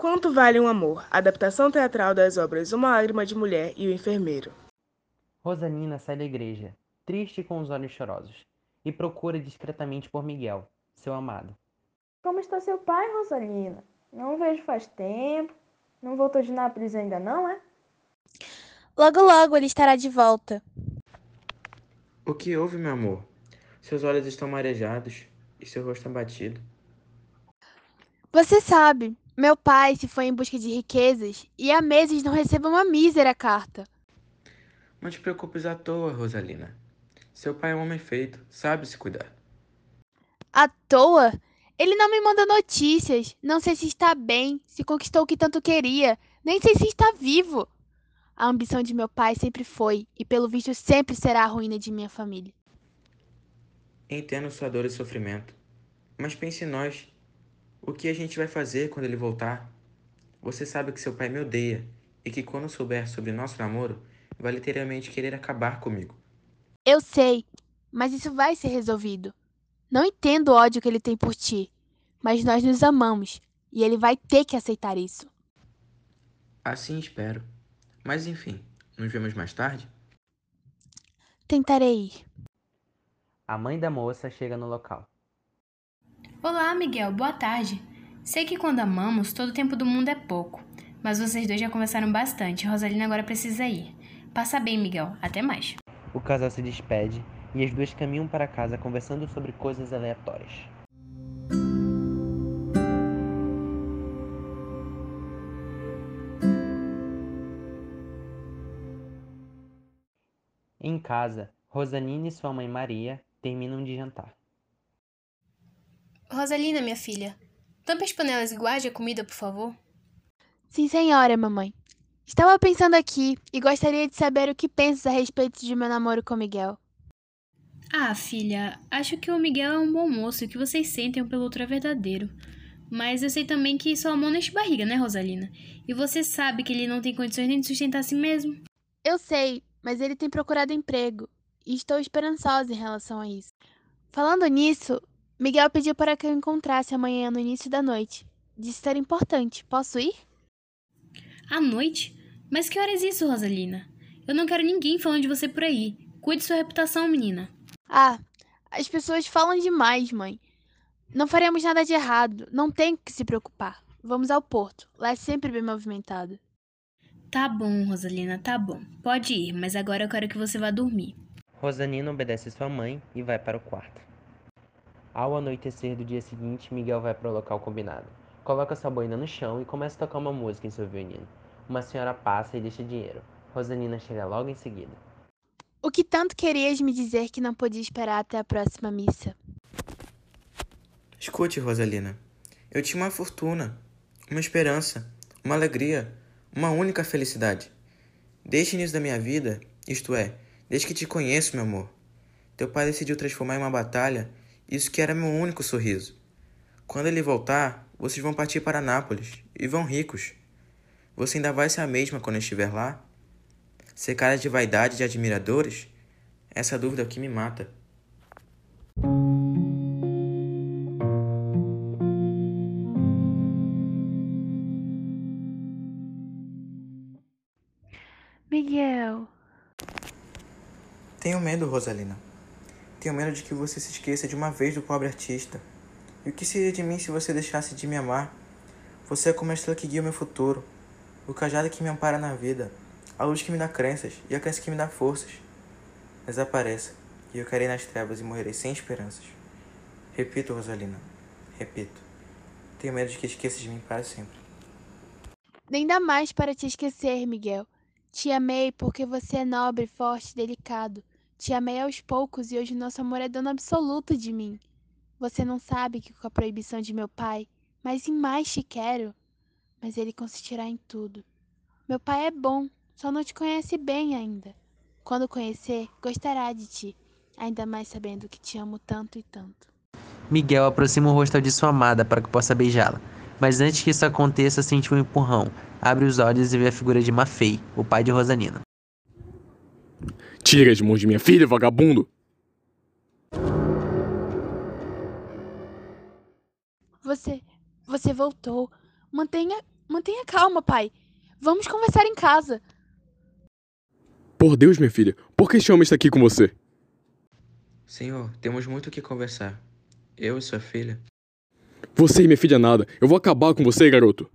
Quanto Vale um Amor? Adaptação teatral das obras Uma Lágrima de Mulher e O Enfermeiro. Rosalina sai da igreja, triste e com os olhos chorosos, e procura discretamente por Miguel, seu amado. Como está seu pai, Rosalina? Não o vejo faz tempo. Não voltou de Nápoles ainda não, é? Logo, logo ele estará de volta. O que houve, meu amor? Seus olhos estão marejados e seu rosto abatido. Você sabe, meu pai se foi em busca de riquezas e há meses não recebo uma mísera carta. Não te preocupes à toa, Rosalina. Seu pai é um homem feito, sabe se cuidar. À toa? Ele não me manda notícias. Não sei se está bem, se conquistou o que tanto queria, nem sei se está vivo. A ambição de meu pai sempre foi, e pelo visto sempre será a ruína de minha família. Entendo sua dor e sofrimento. Mas pense em nós. O que a gente vai fazer quando ele voltar? Você sabe que seu pai me odeia e que quando souber sobre nosso namoro, vai literalmente querer acabar comigo. Eu sei, mas isso vai ser resolvido. Não entendo o ódio que ele tem por ti, mas nós nos amamos e ele vai ter que aceitar isso. Assim espero. Mas enfim, nos vemos mais tarde? Tentarei ir. A mãe da moça chega no local. Olá, Miguel, boa tarde. Sei que quando amamos, todo o tempo do mundo é pouco, mas vocês dois já conversaram bastante. Rosalina agora precisa ir. Passa bem, Miguel. Até mais. O casal se despede e as duas caminham para casa conversando sobre coisas aleatórias. Em casa, Rosanina e sua mãe Maria terminam de jantar. Rosalina, minha filha, tampe as panelas e guarde a comida, por favor. Sim, senhora, mamãe. Estava pensando aqui e gostaria de saber o que pensas a respeito de meu namoro com Miguel. Ah, filha, acho que o Miguel é um bom moço e o que vocês sentem um pelo outro é verdadeiro. Mas eu sei também que sua mão não enche barriga, né, Rosalina? E você sabe que ele não tem condições nem de sustentar a si mesmo. Eu sei, mas ele tem procurado emprego e estou esperançosa em relação a isso. Falando nisso, Miguel pediu para que eu encontrasse amanhã no início da noite. Disse ser importante. Posso ir? À noite? Mas que horas é isso, Rosalina? Eu não quero ninguém falando de você por aí. Cuide sua reputação, menina. Ah, as pessoas falam demais, mãe. Não faremos nada de errado. Não tem que se preocupar. Vamos ao porto. Lá é sempre bem movimentado. Tá bom, Rosalina, tá bom. Pode ir, mas agora eu quero que você vá dormir. Rosanina obedece sua mãe e vai para o quarto. Ao anoitecer do dia seguinte, Miguel vai para o local combinado. Coloca sua boina no chão e começa a tocar uma música em seu violino. Uma senhora passa e deixa dinheiro. Rosanina chega logo em seguida. O que tanto querias me dizer que não podia esperar até a próxima missa? Escute, Rosalina. Eu tinha uma fortuna, uma esperança, uma alegria, uma única felicidade. Desde o início da minha vida, isto é, desde que te conheço, meu amor, teu pai decidiu transformar em uma batalha isso que era meu único sorriso. Quando ele voltar, vocês vão partir para Nápoles e vão ricos. Você ainda vai ser a mesma quando estiver lá? Ser cara de vaidade de admiradores? Essa dúvida é o que me mata. Miguel. Tenho medo, Rosalina. Tenho medo de que você se esqueça de uma vez do pobre artista. E o que seria de mim se você deixasse de me amar? Você é como a estrela que guia o meu futuro, o cajado que me ampara na vida, a luz que me dá crenças e a crença que me dá forças. Desapareça, e eu cairei nas trevas e morrerei sem esperanças. Repito, Rosalina, repito. Tenho medo de que esqueça de mim para sempre. Nem dá mais para te esquecer, Miguel. Te amei porque você é nobre, forte, delicado. Te amei aos poucos e hoje nosso amor é dono absoluto de mim. Você não sabe que com a proibição de meu pai, mas em mais te quero. Mas ele consistirá em tudo. Meu pai é bom, só não te conhece bem ainda. Quando conhecer, gostará de ti, ainda mais sabendo que te amo tanto e tanto. Miguel aproxima o rosto de sua amada para que possa beijá-la. Mas antes que isso aconteça, sente um empurrão. Abre os olhos e vê a figura de Mafei, o pai de Rosanina. Tira as mãos de minha filha, vagabundo! Você. Você voltou. Mantenha. Mantenha calma, pai. Vamos conversar em casa. Por Deus, minha filha, por que este homem está aqui com você? Senhor, temos muito o que conversar. Eu e sua filha. Você e minha filha nada. Eu vou acabar com você, garoto.